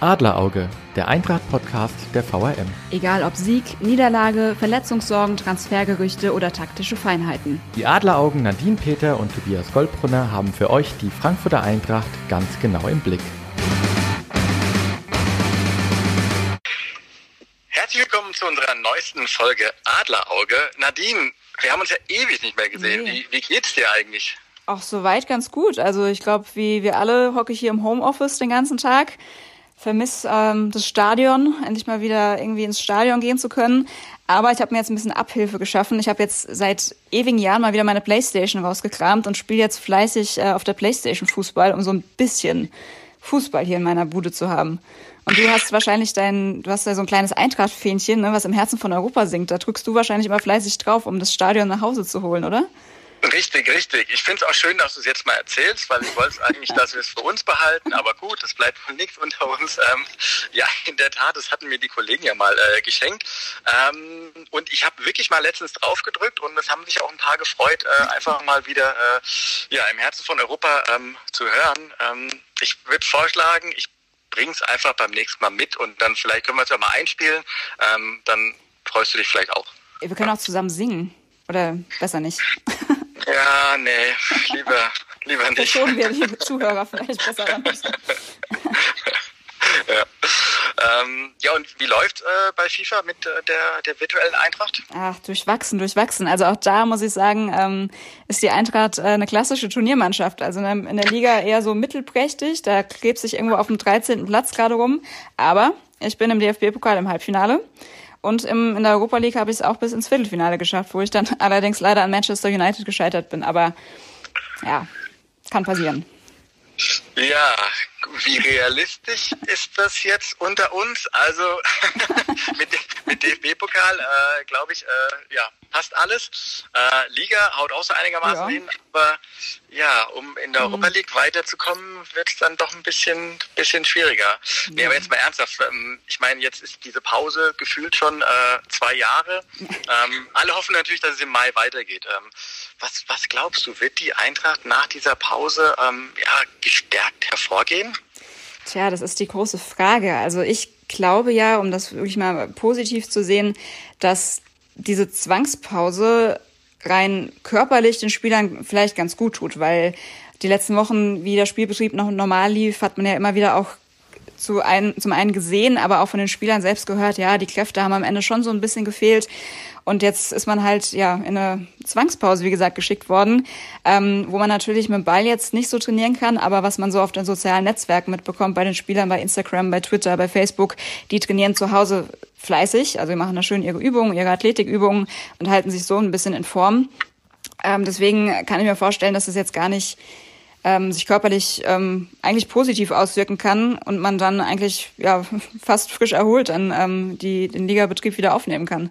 Adlerauge, der Eintracht-Podcast der VRM. Egal ob Sieg, Niederlage, Verletzungssorgen, Transfergerüchte oder taktische Feinheiten. Die Adleraugen Nadine Peter und Tobias Goldbrunner haben für euch die Frankfurter Eintracht ganz genau im Blick. Herzlich willkommen zu unserer neuesten Folge Adlerauge. Nadine, wir haben uns ja ewig nicht mehr gesehen. Nee. Wie, wie geht's dir eigentlich? Auch soweit ganz gut. Also ich glaube, wie wir alle hocke ich hier im Homeoffice den ganzen Tag vermisse ähm, das Stadion, endlich mal wieder irgendwie ins Stadion gehen zu können. Aber ich habe mir jetzt ein bisschen Abhilfe geschaffen. Ich habe jetzt seit ewigen Jahren mal wieder meine Playstation rausgekramt und spiele jetzt fleißig äh, auf der Playstation Fußball, um so ein bisschen Fußball hier in meiner Bude zu haben. Und du hast wahrscheinlich dein, du hast ja so ein kleines Eintracht-Fähnchen, ne, was im Herzen von Europa singt. Da drückst du wahrscheinlich immer fleißig drauf, um das Stadion nach Hause zu holen, oder? Richtig, richtig. Ich finde es auch schön, dass du es jetzt mal erzählst, weil ich wollte eigentlich, dass wir es für uns behalten, aber gut, es bleibt wohl nichts unter uns. Ähm, ja, in der Tat, das hatten mir die Kollegen ja mal äh, geschenkt. Ähm, und ich habe wirklich mal letztens drauf gedrückt und es haben sich auch ein paar gefreut, äh, einfach mal wieder äh, ja, im Herzen von Europa ähm, zu hören. Ähm, ich würde vorschlagen, ich bringe es einfach beim nächsten Mal mit und dann vielleicht können wir es ja mal einspielen. Ähm, dann freust du dich vielleicht auch. Wir können auch zusammen singen. Oder besser nicht. Ja, nee, lieber, lieber nicht. Verschonen wir, liebe Zuhörer, vielleicht besser dann nicht. ja. Ähm, ja, und wie läuft äh, bei FIFA mit äh, der, der virtuellen Eintracht? Ach, durchwachsen, durchwachsen. Also auch da muss ich sagen, ähm, ist die Eintracht äh, eine klassische Turniermannschaft. Also in der, in der Liga eher so mittelprächtig. Da klebt sich irgendwo auf dem 13. Platz gerade rum. Aber ich bin im DFB-Pokal im Halbfinale. Und im, in der Europa League habe ich es auch bis ins Viertelfinale geschafft, wo ich dann allerdings leider an Manchester United gescheitert bin. Aber ja, kann passieren. Ja, wie realistisch ist das jetzt unter uns? Also mit, mit DFB-Pokal, äh, glaube ich, äh, ja, passt alles. Äh, Liga haut auch so einigermaßen ja. hin, aber ja, um in der mhm. Europa League weiterzukommen, wird es dann doch ein bisschen, bisschen schwieriger. Ja. Nee, aber jetzt mal ernsthaft. Ähm, ich meine, jetzt ist diese Pause gefühlt schon äh, zwei Jahre. Ähm, alle hoffen natürlich, dass es im Mai weitergeht. Ähm, was, was glaubst du, wird die Eintracht nach dieser Pause ähm, ja, gestärkt hervorgehen? Tja, das ist die große Frage. Also ich glaube ja, um das wirklich mal positiv zu sehen, dass diese Zwangspause rein körperlich den Spielern vielleicht ganz gut tut, weil die letzten Wochen, wie der Spielbetrieb noch normal lief, hat man ja immer wieder auch zu ein, zum einen gesehen, aber auch von den Spielern selbst gehört, ja, die Kräfte haben am Ende schon so ein bisschen gefehlt. Und jetzt ist man halt ja in eine Zwangspause, wie gesagt, geschickt worden, ähm, wo man natürlich mit dem Ball jetzt nicht so trainieren kann, aber was man so auf den sozialen Netzwerken mitbekommt, bei den Spielern, bei Instagram, bei Twitter, bei Facebook, die trainieren zu Hause fleißig, also die machen da schön ihre Übungen, ihre Athletikübungen und halten sich so ein bisschen in Form. Ähm, deswegen kann ich mir vorstellen, dass es jetzt gar nicht ähm, sich körperlich ähm, eigentlich positiv auswirken kann und man dann eigentlich ja fast frisch erholt dann ähm, die, den Ligabetrieb wieder aufnehmen kann.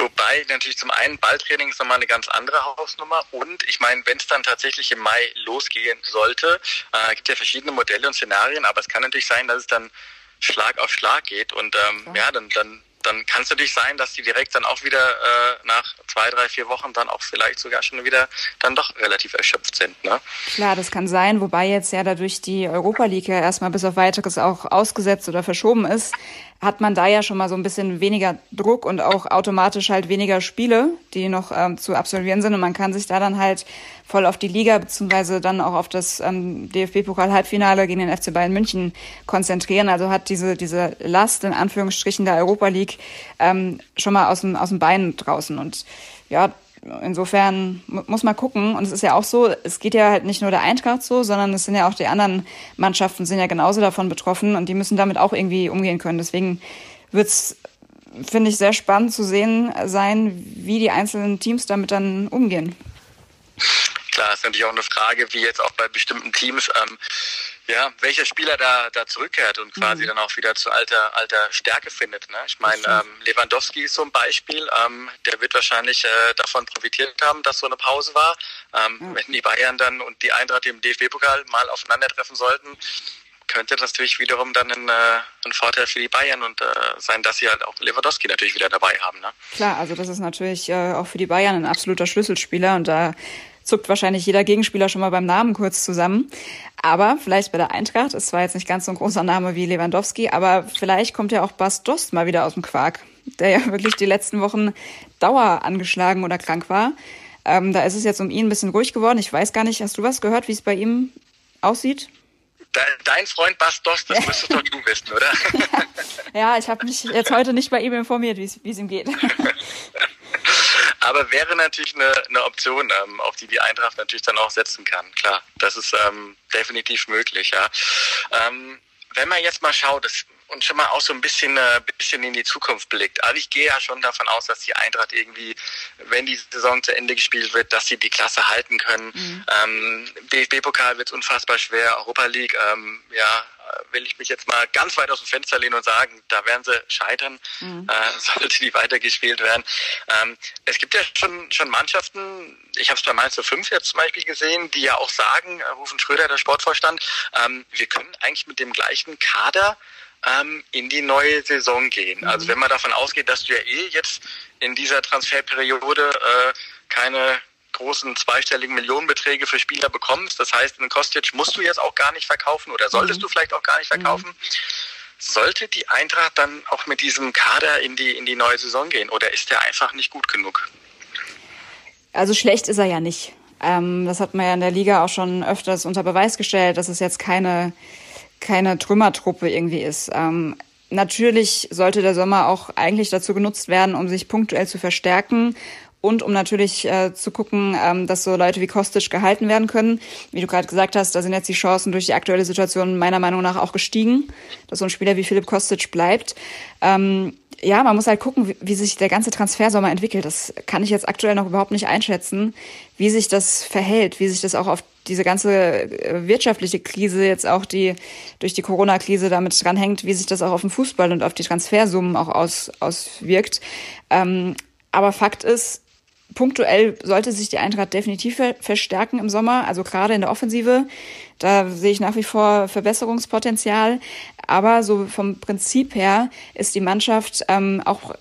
Wobei natürlich zum einen Balltraining ist nochmal eine ganz andere Hausnummer und ich meine, wenn es dann tatsächlich im Mai losgehen sollte, äh, gibt ja verschiedene Modelle und Szenarien, aber es kann natürlich sein, dass es dann Schlag auf Schlag geht und ähm, ja, dann, dann dann kann es natürlich sein, dass die direkt dann auch wieder äh, nach zwei, drei, vier Wochen dann auch vielleicht sogar schon wieder dann doch relativ erschöpft sind. Ne? Klar, das kann sein, wobei jetzt ja dadurch die Europa League ja erstmal bis auf weiteres auch ausgesetzt oder verschoben ist, hat man da ja schon mal so ein bisschen weniger Druck und auch automatisch halt weniger Spiele, die noch ähm, zu absolvieren sind und man kann sich da dann halt voll auf die Liga beziehungsweise dann auch auf das ähm, DFB-Pokal-Halbfinale gegen den FC Bayern München konzentrieren. Also hat diese diese Last in Anführungsstrichen der Europa League ähm, schon mal aus dem aus dem Bein draußen und ja insofern muss man gucken. Und es ist ja auch so, es geht ja halt nicht nur der Eintracht so, sondern es sind ja auch die anderen Mannschaften sind ja genauso davon betroffen und die müssen damit auch irgendwie umgehen können. Deswegen wird's finde ich, sehr spannend zu sehen sein, wie die einzelnen Teams damit dann umgehen. Klar, ist natürlich auch eine Frage, wie jetzt auch bei bestimmten Teams, ähm, ja, welcher Spieler da, da zurückkehrt und quasi mhm. dann auch wieder zu alter, alter Stärke findet. Ne? Ich meine, ähm, Lewandowski ist so ein Beispiel, ähm, der wird wahrscheinlich äh, davon profitiert haben, dass so eine Pause war. Ähm, mhm. Wenn die Bayern dann und die Eintracht im DFB-Pokal mal aufeinandertreffen sollten, könnte das natürlich wiederum dann ein, äh, ein Vorteil für die Bayern und äh, sein, dass sie halt auch Lewandowski natürlich wieder dabei haben. Ne? Klar, also das ist natürlich äh, auch für die Bayern ein absoluter Schlüsselspieler und da zuckt wahrscheinlich jeder Gegenspieler schon mal beim Namen kurz zusammen. Aber vielleicht bei der Eintracht, ist zwar jetzt nicht ganz so ein großer Name wie Lewandowski, aber vielleicht kommt ja auch Bas Dost mal wieder aus dem Quark, der ja wirklich die letzten Wochen Dauer angeschlagen oder krank war. Ähm, da ist es jetzt um ihn ein bisschen ruhig geworden. Ich weiß gar nicht, hast du was gehört, wie es bei ihm aussieht? Dein Freund Bas Dost, das müsstest doch du wissen, oder? ja, ich habe mich jetzt heute nicht bei ihm informiert, wie es ihm geht. Aber wäre natürlich eine, eine Option, ähm, auf die die Eintracht natürlich dann auch setzen kann. Klar, das ist ähm, definitiv möglich, ja. Ähm, wenn man jetzt mal schaut, das, und schon mal auch so ein bisschen, äh, bisschen in die Zukunft blickt. Also ich gehe ja schon davon aus, dass die Eintracht irgendwie, wenn die Saison zu Ende gespielt wird, dass sie die Klasse halten können. Mhm. Ähm, DFB-Pokal wird unfassbar schwer, Europa League, ähm, ja, will ich mich jetzt mal ganz weit aus dem Fenster lehnen und sagen, da werden sie scheitern, mhm. äh, sollte die weitergespielt werden. Ähm, es gibt ja schon, schon Mannschaften, ich habe es bei Mainz 05 jetzt zum Beispiel gesehen, die ja auch sagen, äh, Rufen Schröder, der Sportvorstand, ähm, wir können eigentlich mit dem gleichen Kader ähm, in die neue Saison gehen. Mhm. Also wenn man davon ausgeht, dass du ja eh jetzt in dieser Transferperiode äh, keine großen zweistelligen Millionenbeträge für Spieler bekommst. Das heißt, einen Kostic musst du jetzt auch gar nicht verkaufen oder solltest mhm. du vielleicht auch gar nicht verkaufen. Mhm. Sollte die Eintracht dann auch mit diesem Kader in die, in die neue Saison gehen oder ist der einfach nicht gut genug? Also schlecht ist er ja nicht. Ähm, das hat man ja in der Liga auch schon öfters unter Beweis gestellt, dass es jetzt keine, keine Trümmertruppe irgendwie ist. Ähm, natürlich sollte der Sommer auch eigentlich dazu genutzt werden, um sich punktuell zu verstärken und um natürlich äh, zu gucken, ähm, dass so Leute wie Kostic gehalten werden können. Wie du gerade gesagt hast, da sind jetzt die Chancen durch die aktuelle Situation meiner Meinung nach auch gestiegen, dass so ein Spieler wie Philipp Kostic bleibt. Ähm, ja, man muss halt gucken, wie, wie sich der ganze Transfersommer entwickelt. Das kann ich jetzt aktuell noch überhaupt nicht einschätzen, wie sich das verhält, wie sich das auch auf diese ganze äh, wirtschaftliche Krise jetzt auch die durch die Corona-Krise damit dranhängt, wie sich das auch auf den Fußball und auf die Transfersummen auch aus, auswirkt. Ähm, aber Fakt ist, punktuell sollte sich die Eintracht definitiv verstärken im Sommer, also gerade in der Offensive. Da sehe ich nach wie vor Verbesserungspotenzial. Aber so vom Prinzip her ist die Mannschaft ähm, auch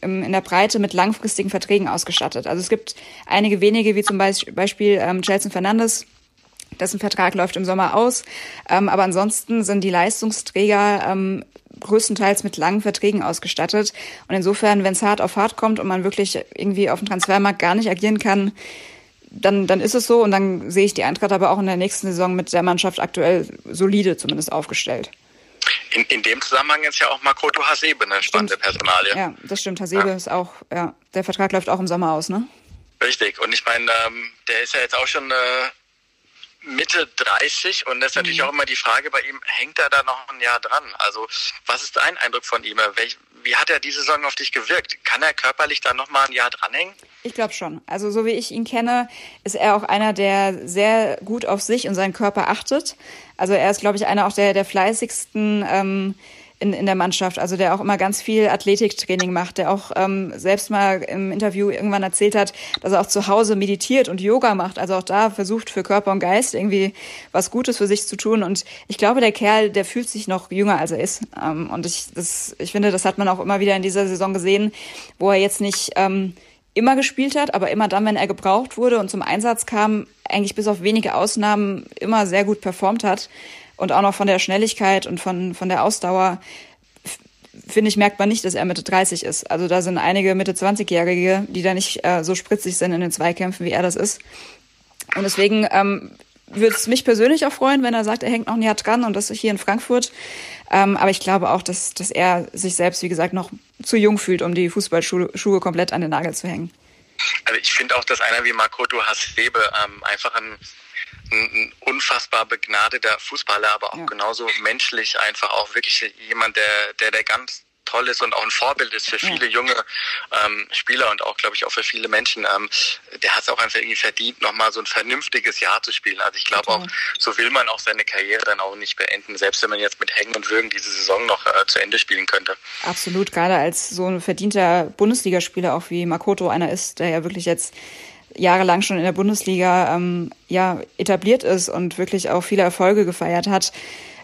in der Breite mit langfristigen Verträgen ausgestattet. Also es gibt einige wenige, wie zum Beispiel ähm, Chelsea Fernandes, dessen Vertrag läuft im Sommer aus. Ähm, aber ansonsten sind die Leistungsträger ähm, größtenteils mit langen Verträgen ausgestattet. Und insofern, wenn es hart auf hart kommt und man wirklich irgendwie auf dem Transfermarkt gar nicht agieren kann, dann, dann ist es so. Und dann sehe ich die Eintracht aber auch in der nächsten Saison mit der Mannschaft aktuell solide zumindest aufgestellt. In, in dem Zusammenhang ist ja auch Makoto Hasebe eine spannende stimmt. Personalie. Ja, das stimmt. Hasebe ja. ist auch, ja, der Vertrag läuft auch im Sommer aus, ne? Richtig. Und ich meine, ähm, der ist ja jetzt auch schon äh, Mitte 30 und das ist natürlich mhm. auch immer die Frage bei ihm, hängt er da noch ein Jahr dran? Also was ist dein Eindruck von ihm? Welch, wie hat er diese Saison auf dich gewirkt? Kann er körperlich da noch mal ein Jahr dranhängen? Ich glaube schon. Also so wie ich ihn kenne, ist er auch einer, der sehr gut auf sich und seinen Körper achtet. Also er ist, glaube ich, einer auch der, der fleißigsten ähm, in, in der Mannschaft, also der auch immer ganz viel Athletiktraining macht, der auch ähm, selbst mal im Interview irgendwann erzählt hat, dass er auch zu Hause meditiert und Yoga macht, also auch da versucht für Körper und Geist irgendwie was Gutes für sich zu tun. Und ich glaube, der Kerl, der fühlt sich noch jünger, als er ist. Ähm, und ich, das, ich finde, das hat man auch immer wieder in dieser Saison gesehen, wo er jetzt nicht ähm, immer gespielt hat, aber immer dann, wenn er gebraucht wurde und zum Einsatz kam, eigentlich bis auf wenige Ausnahmen immer sehr gut performt hat und auch noch von der Schnelligkeit und von, von der Ausdauer, finde ich, merkt man nicht, dass er Mitte 30 ist. Also da sind einige Mitte 20-Jährige, die da nicht äh, so spritzig sind in den Zweikämpfen, wie er das ist. Und deswegen ähm, würde es mich persönlich auch freuen, wenn er sagt, er hängt noch ein Jahr dran und das hier in Frankfurt. Ähm, aber ich glaube auch, dass, dass er sich selbst, wie gesagt, noch zu jung fühlt, um die Fußballschuhe komplett an den Nagel zu hängen. Also ich finde auch, dass einer wie Makoto Hasebe ähm, einfach ein ein unfassbar begnadeter Fußballer, aber auch ja. genauso menschlich einfach auch wirklich jemand, der, der, der ganz toll ist und auch ein Vorbild ist für viele junge ähm, Spieler und auch, glaube ich, auch für viele Menschen. Ähm, der hat es auch einfach irgendwie verdient, nochmal so ein vernünftiges Jahr zu spielen. Also ich glaube auch, so will man auch seine Karriere dann auch nicht beenden, selbst wenn man jetzt mit Hängen und Würgen diese Saison noch äh, zu Ende spielen könnte. Absolut, gerade als so ein verdienter Bundesligaspieler auch wie Makoto einer ist, der ja wirklich jetzt jahrelang schon in der Bundesliga ähm, ja etabliert ist und wirklich auch viele Erfolge gefeiert hat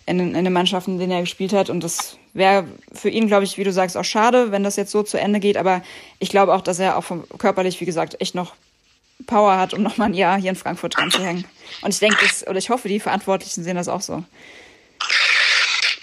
in, in den Mannschaften, in denen er gespielt hat. Und das wäre für ihn, glaube ich, wie du sagst, auch schade, wenn das jetzt so zu Ende geht. Aber ich glaube auch, dass er auch vom, körperlich, wie gesagt, echt noch Power hat, um nochmal ein Jahr hier in Frankfurt dran zu hängen. Und ich denke, oder ich hoffe, die Verantwortlichen sehen das auch so.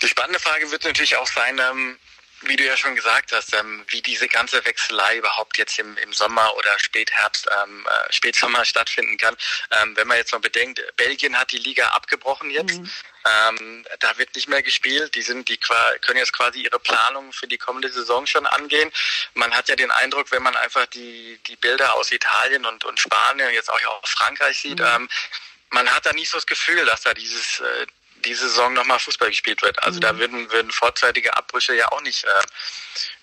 Die spannende Frage wird natürlich auch sein, ähm, wie du ja schon gesagt hast, ähm, wie diese ganze Wechselei überhaupt jetzt im, im Sommer oder Spätherbst, ähm, äh, Spätsommer stattfinden kann. Ähm, wenn man jetzt mal bedenkt, Belgien hat die Liga abgebrochen jetzt. Mhm. Ähm, da wird nicht mehr gespielt. Die sind, die können jetzt quasi ihre Planung für die kommende Saison schon angehen. Man hat ja den Eindruck, wenn man einfach die, die Bilder aus Italien und, und Spanien, jetzt auch aus Frankreich sieht, mhm. ähm, man hat da nicht so das Gefühl, dass da dieses, äh, diese Saison nochmal Fußball gespielt wird. Also mhm. da würden, würden vorzeitige Abbrüche ja auch nicht äh,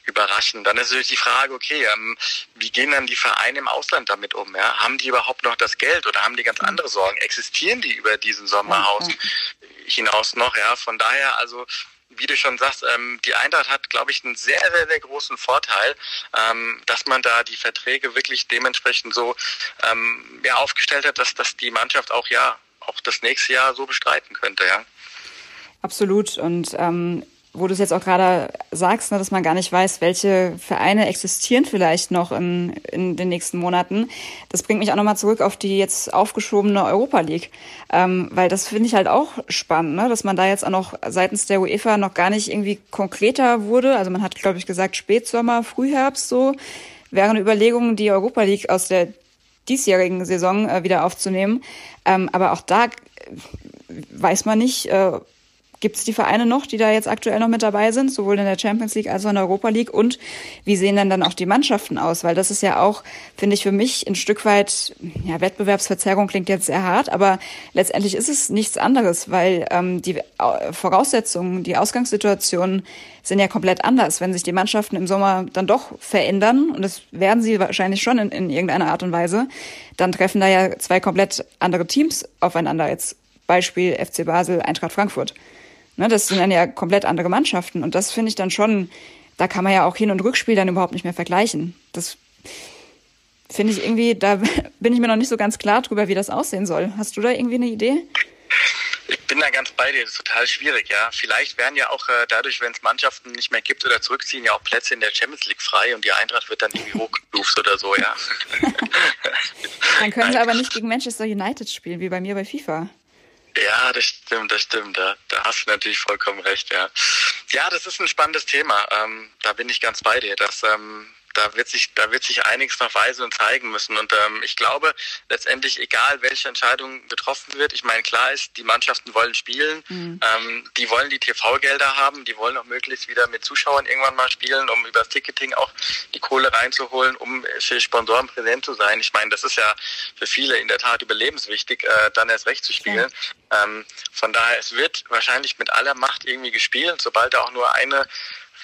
überraschen. Dann ist natürlich die Frage, okay, ähm, wie gehen dann die Vereine im Ausland damit um? Ja? Haben die überhaupt noch das Geld oder haben die ganz mhm. andere Sorgen? Existieren die über diesen Sommerhaus hinaus noch? Ja, von daher also wie du schon sagst, ähm, die Eintracht hat, glaube ich, einen sehr, sehr, sehr großen Vorteil, ähm, dass man da die Verträge wirklich dementsprechend so ähm, ja, aufgestellt hat, dass, dass die Mannschaft auch ja auch das nächste Jahr so bestreiten könnte, ja. Absolut. Und ähm, wo du es jetzt auch gerade sagst, ne, dass man gar nicht weiß, welche Vereine existieren vielleicht noch in, in den nächsten Monaten, das bringt mich auch nochmal zurück auf die jetzt aufgeschobene Europa League. Ähm, weil das finde ich halt auch spannend, ne, dass man da jetzt auch noch seitens der UEFA noch gar nicht irgendwie konkreter wurde. Also man hat, glaube ich, gesagt Spätsommer, Frühherbst so. Wären Überlegungen, die Europa League aus der diesjährigen Saison äh, wieder aufzunehmen. Ähm, aber auch da äh, weiß man nicht, äh, Gibt es die Vereine noch, die da jetzt aktuell noch mit dabei sind, sowohl in der Champions League als auch in der Europa League? Und wie sehen denn dann auch die Mannschaften aus? Weil das ist ja auch, finde ich, für mich ein Stück weit, ja, Wettbewerbsverzerrung klingt jetzt sehr hart, aber letztendlich ist es nichts anderes, weil ähm, die Voraussetzungen, die Ausgangssituationen sind ja komplett anders. Wenn sich die Mannschaften im Sommer dann doch verändern, und das werden sie wahrscheinlich schon in, in irgendeiner Art und Weise, dann treffen da ja zwei komplett andere Teams aufeinander. Jetzt Beispiel FC Basel, Eintracht Frankfurt. Ne, das sind dann ja komplett andere Mannschaften. Und das finde ich dann schon, da kann man ja auch Hin- und Rückspiel dann überhaupt nicht mehr vergleichen. Das finde ich irgendwie, da bin ich mir noch nicht so ganz klar drüber, wie das aussehen soll. Hast du da irgendwie eine Idee? Ich bin da ganz bei dir, das ist total schwierig, ja. Vielleicht werden ja auch äh, dadurch, wenn es Mannschaften nicht mehr gibt oder zurückziehen, ja auch Plätze in der Champions League frei und die Eintracht wird dann irgendwie hochgestuft oder so, ja. dann können sie aber nicht gegen Manchester United spielen, wie bei mir bei FIFA. Ja, das stimmt, das stimmt. Da, da hast du natürlich vollkommen recht, ja. Ja, das ist ein spannendes Thema. Ähm, da bin ich ganz bei dir. Dass, ähm, da wird sich, da wird sich einiges noch weisen und zeigen müssen. Und ähm, ich glaube, letztendlich, egal welche Entscheidung getroffen wird, ich meine, klar ist, die Mannschaften wollen spielen, mhm. ähm, die wollen die TV-Gelder haben, die wollen auch möglichst wieder mit Zuschauern irgendwann mal spielen, um über das Ticketing auch die Kohle reinzuholen, um für Sponsoren präsent zu sein. Ich meine, das ist ja für viele in der Tat überlebenswichtig, äh, dann erst recht zu spielen. Ja. Ähm, von daher, es wird wahrscheinlich mit aller Macht irgendwie gespielt, sobald da auch nur eine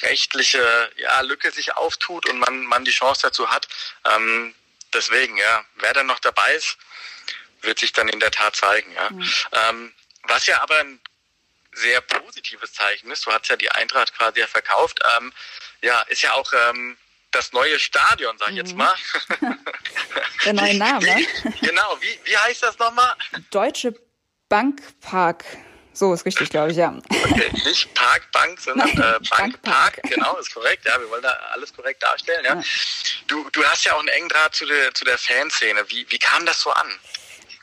rechtliche ja, Lücke sich auftut und man, man die Chance dazu hat. Ähm, deswegen, ja, wer dann noch dabei ist, wird sich dann in der Tat zeigen. Ja. Mhm. Ähm, was ja aber ein sehr positives Zeichen ist, du hast ja die Eintracht quasi ja verkauft, ähm, ja, ist ja auch ähm, das neue Stadion, sag ich mhm. jetzt mal. Der neue Name. Wie, genau, wie, wie heißt das nochmal? Deutsche Bankpark. So ist richtig, glaube ich, ja. Okay, nicht Park, Bank, sondern Nein, äh, Bank, Park. Park. Genau, ist korrekt. Ja, wir wollen da alles korrekt darstellen. Ja. ja. Du, du hast ja auch einen engen Draht zu der, zu der Fanszene. Wie, wie kam das so an?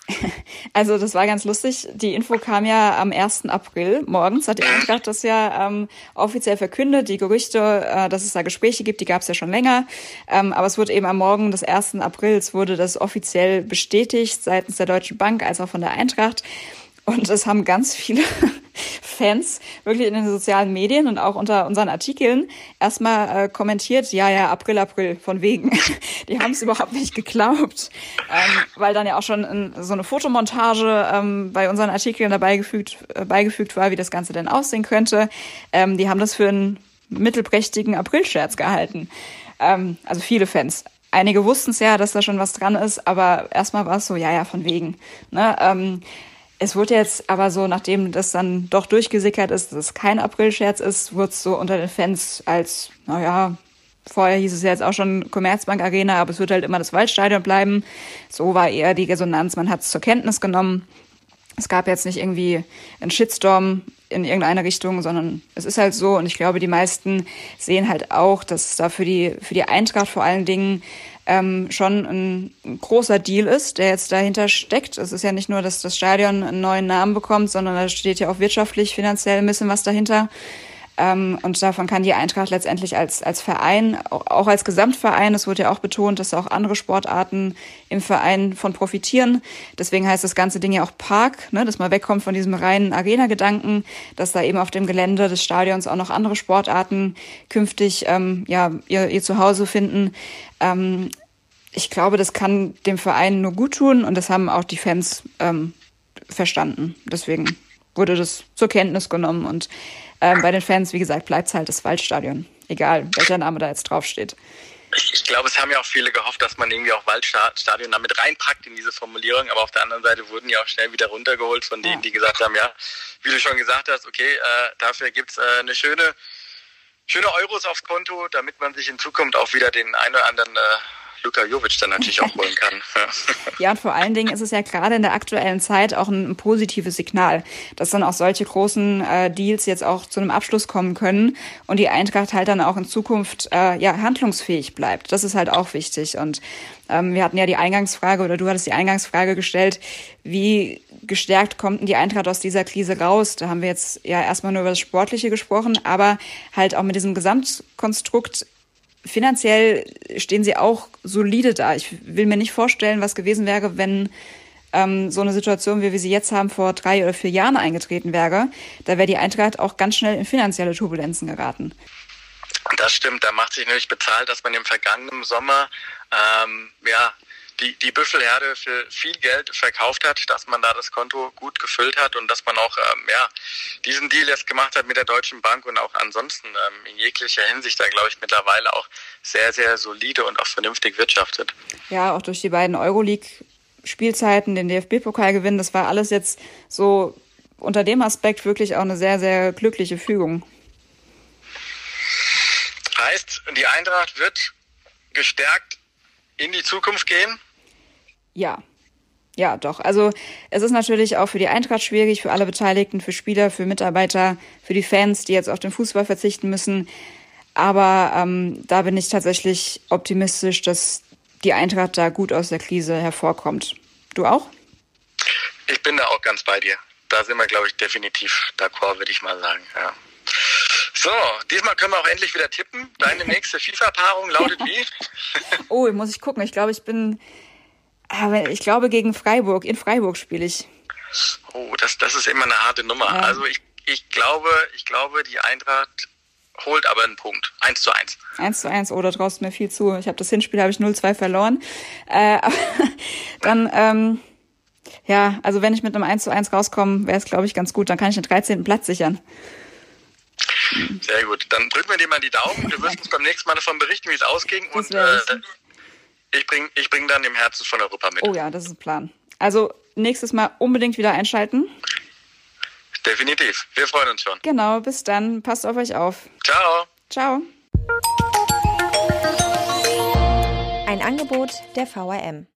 Also das war ganz lustig. Die Info kam ja am 1. April. Morgens hat die. Eintracht das ja ähm, offiziell verkündet. Die Gerüchte, äh, dass es da Gespräche gibt, die gab es ja schon länger. Ähm, aber es wurde eben am Morgen des 1. Aprils wurde das offiziell bestätigt seitens der Deutschen Bank als auch von der Eintracht. Und es haben ganz viele Fans wirklich in den sozialen Medien und auch unter unseren Artikeln erstmal äh, kommentiert, ja, ja, April, April, von wegen. Die haben es überhaupt nicht geglaubt, ähm, weil dann ja auch schon in, so eine Fotomontage ähm, bei unseren Artikeln dabei gefügt, äh, beigefügt war, wie das Ganze denn aussehen könnte. Ähm, die haben das für einen mittelprächtigen Aprilscherz gehalten. Ähm, also viele Fans. Einige wussten es ja, dass da schon was dran ist, aber erstmal war es so, ja, ja, von wegen. Ne? Es wurde jetzt aber so, nachdem das dann doch durchgesickert ist, dass es kein Aprilscherz ist, wurde es so unter den Fans als, naja, vorher hieß es ja jetzt auch schon Commerzbank Arena, aber es wird halt immer das Waldstadion bleiben. So war eher die Resonanz, man hat es zur Kenntnis genommen. Es gab jetzt nicht irgendwie einen Shitstorm in irgendeine Richtung, sondern es ist halt so und ich glaube, die meisten sehen halt auch, dass es da für die, für die Eintracht vor allen Dingen ähm, schon ein, großer Deal ist, der jetzt dahinter steckt. Es ist ja nicht nur, dass das Stadion einen neuen Namen bekommt, sondern da steht ja auch wirtschaftlich, finanziell ein bisschen was dahinter. Ähm, und davon kann die Eintracht letztendlich als, als Verein, auch als Gesamtverein, es wurde ja auch betont, dass auch andere Sportarten im Verein von profitieren. Deswegen heißt das ganze Ding ja auch Park, ne, dass man wegkommt von diesem reinen Arena-Gedanken, dass da eben auf dem Gelände des Stadions auch noch andere Sportarten künftig ähm, ja, ihr, ihr Zuhause finden. Ähm, ich glaube, das kann dem Verein nur gut tun und das haben auch die Fans ähm, verstanden. Deswegen wurde das zur Kenntnis genommen und ähm, bei den Fans, wie gesagt, bleibt es halt das Waldstadion. Egal, welcher Name da jetzt draufsteht. Ich, ich glaube, es haben ja auch viele gehofft, dass man irgendwie auch Waldstadion damit reinpackt in diese Formulierung. Aber auf der anderen Seite wurden ja auch schnell wieder runtergeholt von denen, die gesagt haben, ja, wie du schon gesagt hast, okay, äh, dafür gibt's äh, eine schöne, schöne Euros aufs Konto, damit man sich in Zukunft auch wieder den einen oder anderen äh, Luka Jovic dann natürlich auch holen kann. ja, und vor allen Dingen ist es ja gerade in der aktuellen Zeit auch ein, ein positives Signal, dass dann auch solche großen äh, Deals jetzt auch zu einem Abschluss kommen können und die Eintracht halt dann auch in Zukunft äh, ja handlungsfähig bleibt. Das ist halt auch wichtig. Und ähm, wir hatten ja die Eingangsfrage oder du hattest die Eingangsfrage gestellt, wie gestärkt kommt denn die Eintracht aus dieser Krise raus? Da haben wir jetzt ja erstmal nur über das Sportliche gesprochen, aber halt auch mit diesem Gesamtkonstrukt finanziell stehen sie auch solide da. Ich will mir nicht vorstellen, was gewesen wäre, wenn ähm, so eine Situation, wie wir sie jetzt haben, vor drei oder vier Jahren eingetreten wäre. Da wäre die Eintracht auch ganz schnell in finanzielle Turbulenzen geraten. Das stimmt, da macht sich nämlich bezahlt, dass man im vergangenen Sommer ähm, ja, die, die Büffelherde für viel Geld verkauft hat, dass man da das Konto gut gefüllt hat und dass man auch ähm, ja, diesen Deal jetzt gemacht hat mit der Deutschen Bank und auch ansonsten ähm, in jeglicher Hinsicht da, glaube ich, mittlerweile auch sehr, sehr solide und auch vernünftig wirtschaftet. Ja, auch durch die beiden Euroleague-Spielzeiten, den DFB-Pokal gewinnen, das war alles jetzt so unter dem Aspekt wirklich auch eine sehr, sehr glückliche Fügung. Heißt, die Eintracht wird gestärkt in die Zukunft gehen? Ja. Ja, doch. Also es ist natürlich auch für die Eintracht schwierig, für alle Beteiligten, für Spieler, für Mitarbeiter, für die Fans, die jetzt auf den Fußball verzichten müssen. Aber ähm, da bin ich tatsächlich optimistisch, dass die Eintracht da gut aus der Krise hervorkommt. Du auch? Ich bin da auch ganz bei dir. Da sind wir, glaube ich, definitiv d'accord, würde ich mal sagen. Ja. So, diesmal können wir auch endlich wieder tippen. Deine nächste FIFA-Paarung lautet wie? oh, muss ich gucken. Ich glaube, ich bin aber ich glaube, gegen Freiburg, in Freiburg spiele ich. Oh, das, das ist immer eine harte Nummer. Ja. Also ich, ich glaube, ich glaube, die Eintracht holt aber einen Punkt. 1 zu 1. 1 zu 1, oh, da traust du mir viel zu. Ich habe das Hinspiel, habe ich 0-2 verloren. Äh, dann, ähm, ja, also wenn ich mit einem 1 zu 1 rauskomme, wäre es, glaube ich, ganz gut. Dann kann ich den 13. Platz sichern. Sehr gut. Dann drücken wir dir mal die Daumen. Du wirst uns beim nächsten Mal davon berichten, wie es ausging. Und äh, ich bringe ich bring dann im Herzen von Europa mit. Oh ja, das ist ein Plan. Also nächstes Mal unbedingt wieder einschalten. Definitiv. Wir freuen uns schon. Genau, bis dann. Passt auf euch auf. Ciao. Ciao. Ein Angebot der VRM.